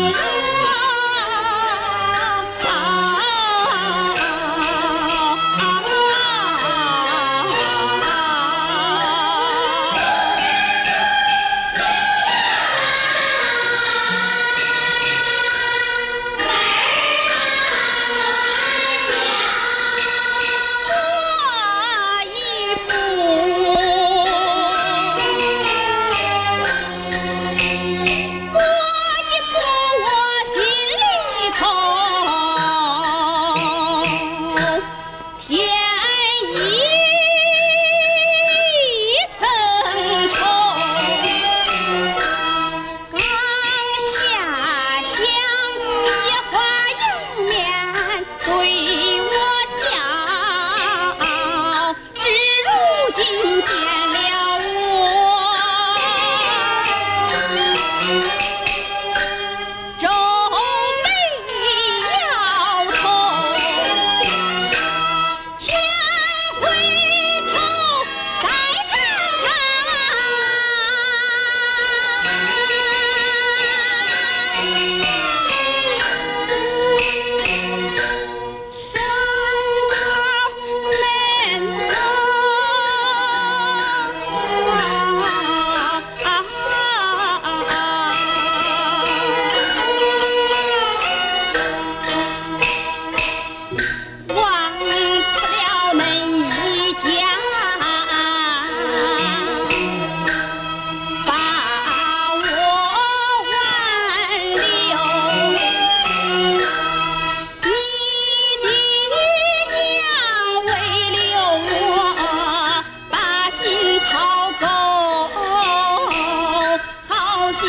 Yeah.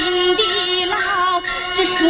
心地牢，这树